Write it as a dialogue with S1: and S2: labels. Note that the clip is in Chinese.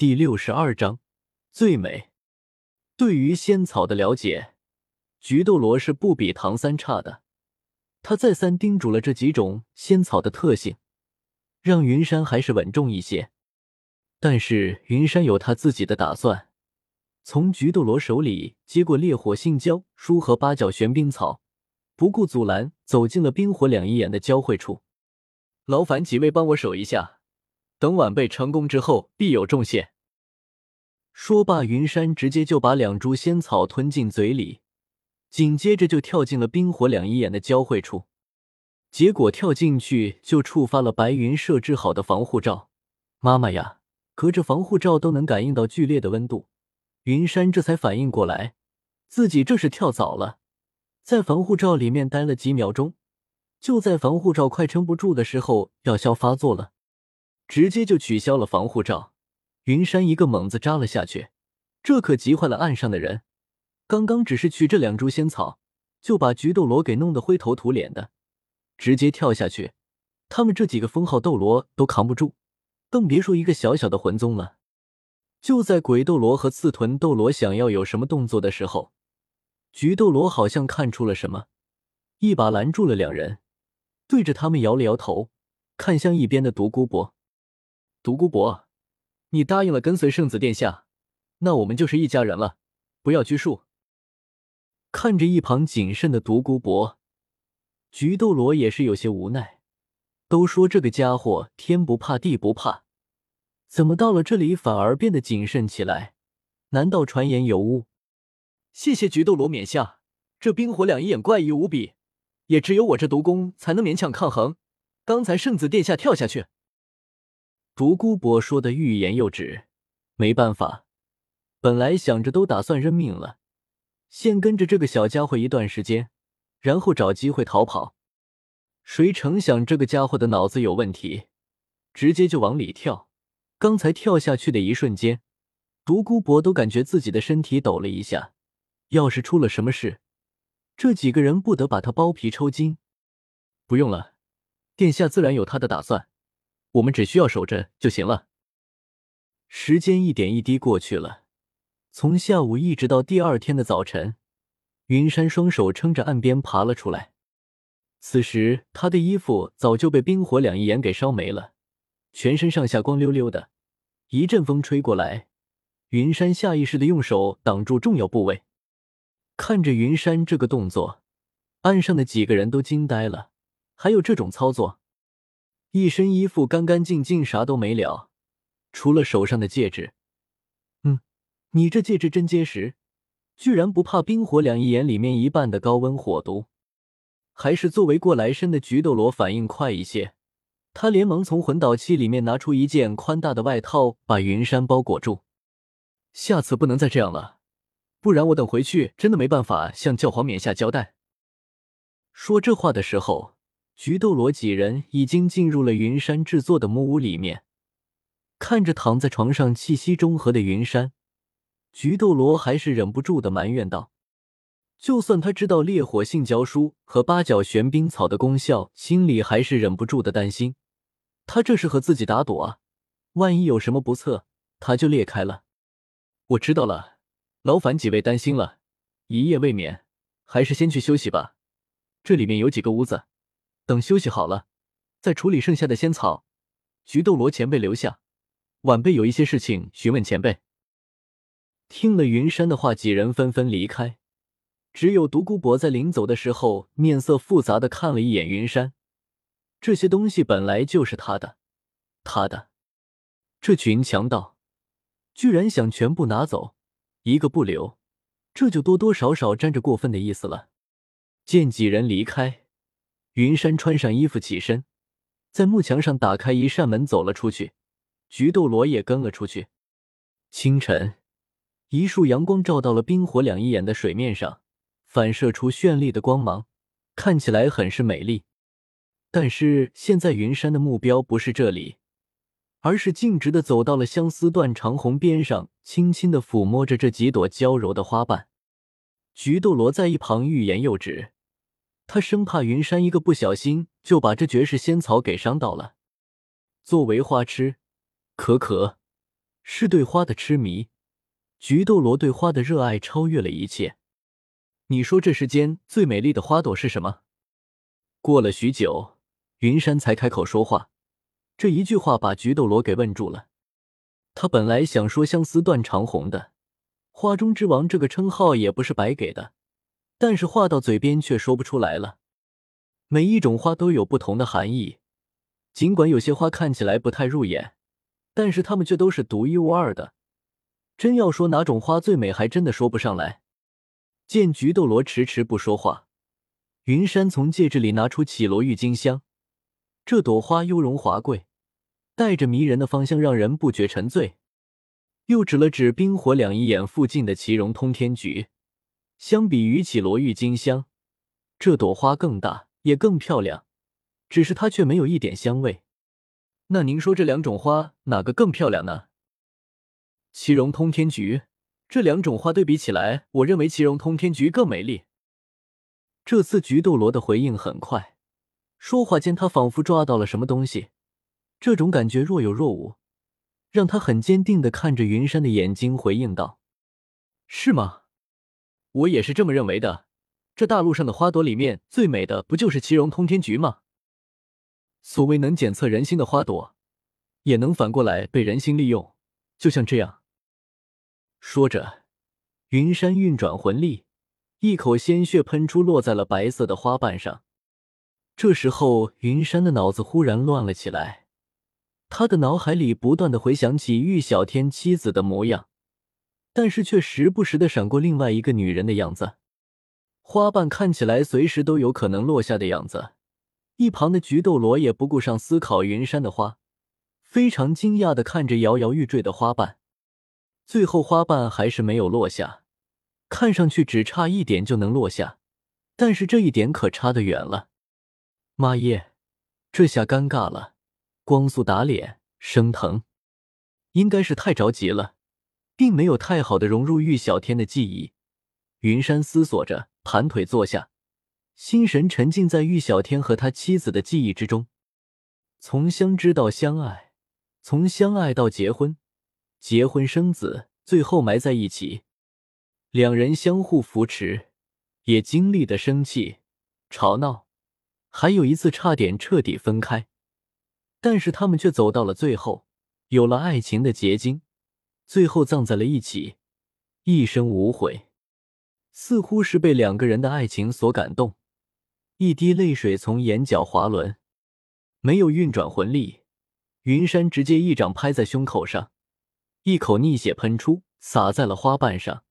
S1: 第六十二章最美。对于仙草的了解，菊斗罗是不比唐三差的。他再三叮嘱了这几种仙草的特性，让云山还是稳重一些。但是云山有他自己的打算，从菊斗罗手里接过烈火杏胶书和八角玄冰草，不顾阻拦，走进了冰火两仪眼的交汇处。劳烦几位帮我守一下，等晚辈成功之后，必有重谢。说罢，云山直接就把两株仙草吞进嘴里，紧接着就跳进了冰火两仪眼的交汇处。结果跳进去就触发了白云设置好的防护罩。妈妈呀！隔着防护罩都能感应到剧烈的温度，云山这才反应过来，自己这是跳早了，在防护罩里面待了几秒钟，就在防护罩快撑不住的时候，药效发作了，直接就取消了防护罩。云山一个猛子扎了下去，这可急坏了岸上的人。刚刚只是取这两株仙草，就把菊斗罗给弄得灰头土脸的，直接跳下去，他们这几个封号斗罗都扛不住。更别说一个小小的魂宗了。就在鬼斗罗和刺豚斗罗想要有什么动作的时候，菊斗罗好像看出了什么，一把拦住了两人，对着他们摇了摇头，看向一边的独孤博。独孤博，你答应了跟随圣子殿下，那我们就是一家人了，不要拘束。看着一旁谨慎的独孤博，菊斗罗也是有些无奈。都说这个家伙天不怕地不怕，怎么到了这里反而变得谨慎起来？难道传言有误？谢谢菊斗罗冕下，这冰火两仪眼怪异无比，也只有我这毒功才能勉强抗衡。刚才圣子殿下跳下去，独孤博说的欲言又止。没办法，本来想着都打算认命了，先跟着这个小家伙一段时间，然后找机会逃跑。谁成想这个家伙的脑子有问题，直接就往里跳。刚才跳下去的一瞬间，独孤博都感觉自己的身体抖了一下。要是出了什么事，这几个人不得把他剥皮抽筋？不用了，殿下自然有他的打算，我们只需要守着就行了。时间一点一滴过去了，从下午一直到第二天的早晨，云山双手撑着岸边爬了出来。此时，他的衣服早就被冰火两仪眼给烧没了，全身上下光溜溜的。一阵风吹过来，云山下意识的用手挡住重要部位。看着云山这个动作，岸上的几个人都惊呆了。还有这种操作？一身衣服干干净净，啥都没了，除了手上的戒指。嗯，你这戒指真结实，居然不怕冰火两仪眼里面一半的高温火毒。还是作为过来身的菊斗罗反应快一些，他连忙从魂导器里面拿出一件宽大的外套，把云山包裹住。下次不能再这样了，不然我等回去真的没办法向教皇冕下交代。说这话的时候，菊斗罗几人已经进入了云山制作的木屋里面，看着躺在床上气息中和的云山，菊斗罗还是忍不住的埋怨道。就算他知道烈火性胶书和八角玄冰草的功效，心里还是忍不住的担心。他这是和自己打赌啊！万一有什么不测，他就裂开了。我知道了，劳烦几位担心了，一夜未眠，还是先去休息吧。这里面有几个屋子，等休息好了，再处理剩下的仙草。菊斗罗前辈留下，晚辈有一些事情询问前辈。听了云山的话，几人纷纷离开。只有独孤博在临走的时候，面色复杂的看了一眼云山。这些东西本来就是他的，他的。这群强盗居然想全部拿走，一个不留，这就多多少少沾着过分的意思了。见几人离开，云山穿上衣服起身，在幕墙上打开一扇门走了出去。菊斗罗也跟了出去。清晨，一束阳光照到了冰火两仪眼的水面上。反射出绚丽的光芒，看起来很是美丽。但是现在云山的目标不是这里，而是径直的走到了相思断长虹边上，轻轻的抚摸着这几朵娇柔的花瓣。菊斗罗在一旁欲言又止，他生怕云山一个不小心就把这绝世仙草给伤到了。作为花痴，可可是对花的痴迷。菊斗罗对花的热爱超越了一切。你说这世间最美丽的花朵是什么？过了许久，云山才开口说话。这一句话把菊斗罗给问住了。他本来想说相思断肠红的，花中之王这个称号也不是白给的，但是话到嘴边却说不出来了。每一种花都有不同的含义，尽管有些花看起来不太入眼，但是它们却都是独一无二的。真要说哪种花最美，还真的说不上来。见菊斗罗迟迟不说话，云山从戒指里拿出绮罗郁金香。这朵花雍容华贵，带着迷人的芳香，让人不觉沉醉。又指了指冰火两仪眼附近的奇荣通天菊，相比于绮罗郁金香，这朵花更大。也更漂亮，只是它却没有一点香味。那您说这两种花哪个更漂亮呢？奇荣通天菊，这两种花对比起来，我认为奇荣通天菊更美丽。这次菊斗罗的回应很快，说话间他仿佛抓到了什么东西，这种感觉若有若无，让他很坚定的看着云山的眼睛，回应道：“是吗？我也是这么认为的。”这大陆上的花朵里面最美的不就是奇荣通天菊吗？所谓能检测人心的花朵，也能反过来被人心利用，就像这样。说着，云山运转魂力，一口鲜血喷出，落在了白色的花瓣上。这时候，云山的脑子忽然乱了起来，他的脑海里不断的回想起玉小天妻子的模样，但是却时不时的闪过另外一个女人的样子。花瓣看起来随时都有可能落下的样子，一旁的菊斗罗也不顾上思考云山的花，非常惊讶的看着摇摇欲坠的花瓣。最后花瓣还是没有落下，看上去只差一点就能落下，但是这一点可差得远了。妈耶，这下尴尬了！光速打脸，生疼，应该是太着急了，并没有太好的融入玉小天的记忆。云山思索着。盘腿坐下，心神沉浸在玉小天和他妻子的记忆之中。从相知到相爱，从相爱到结婚，结婚生子，最后埋在一起。两人相互扶持，也经历的生气、吵闹，还有一次差点彻底分开。但是他们却走到了最后，有了爱情的结晶，最后葬在了一起，一生无悔。似乎是被两个人的爱情所感动，一滴泪水从眼角滑落。没有运转魂力，云山直接一掌拍在胸口上，一口逆血喷出，洒在了花瓣上。